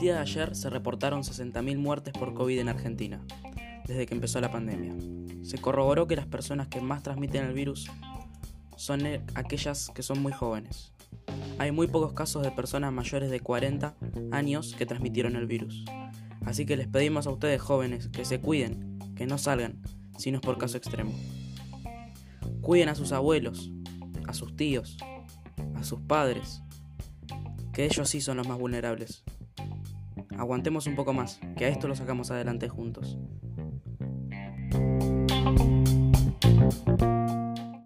día de ayer se reportaron 60.000 muertes por COVID en Argentina, desde que empezó la pandemia. Se corroboró que las personas que más transmiten el virus son eh, aquellas que son muy jóvenes. Hay muy pocos casos de personas mayores de 40 años que transmitieron el virus. Así que les pedimos a ustedes jóvenes que se cuiden, que no salgan, si no es por caso extremo. Cuiden a sus abuelos, a sus tíos, a sus padres, que ellos sí son los más vulnerables. Aguantemos un poco más, que a esto lo sacamos adelante juntos.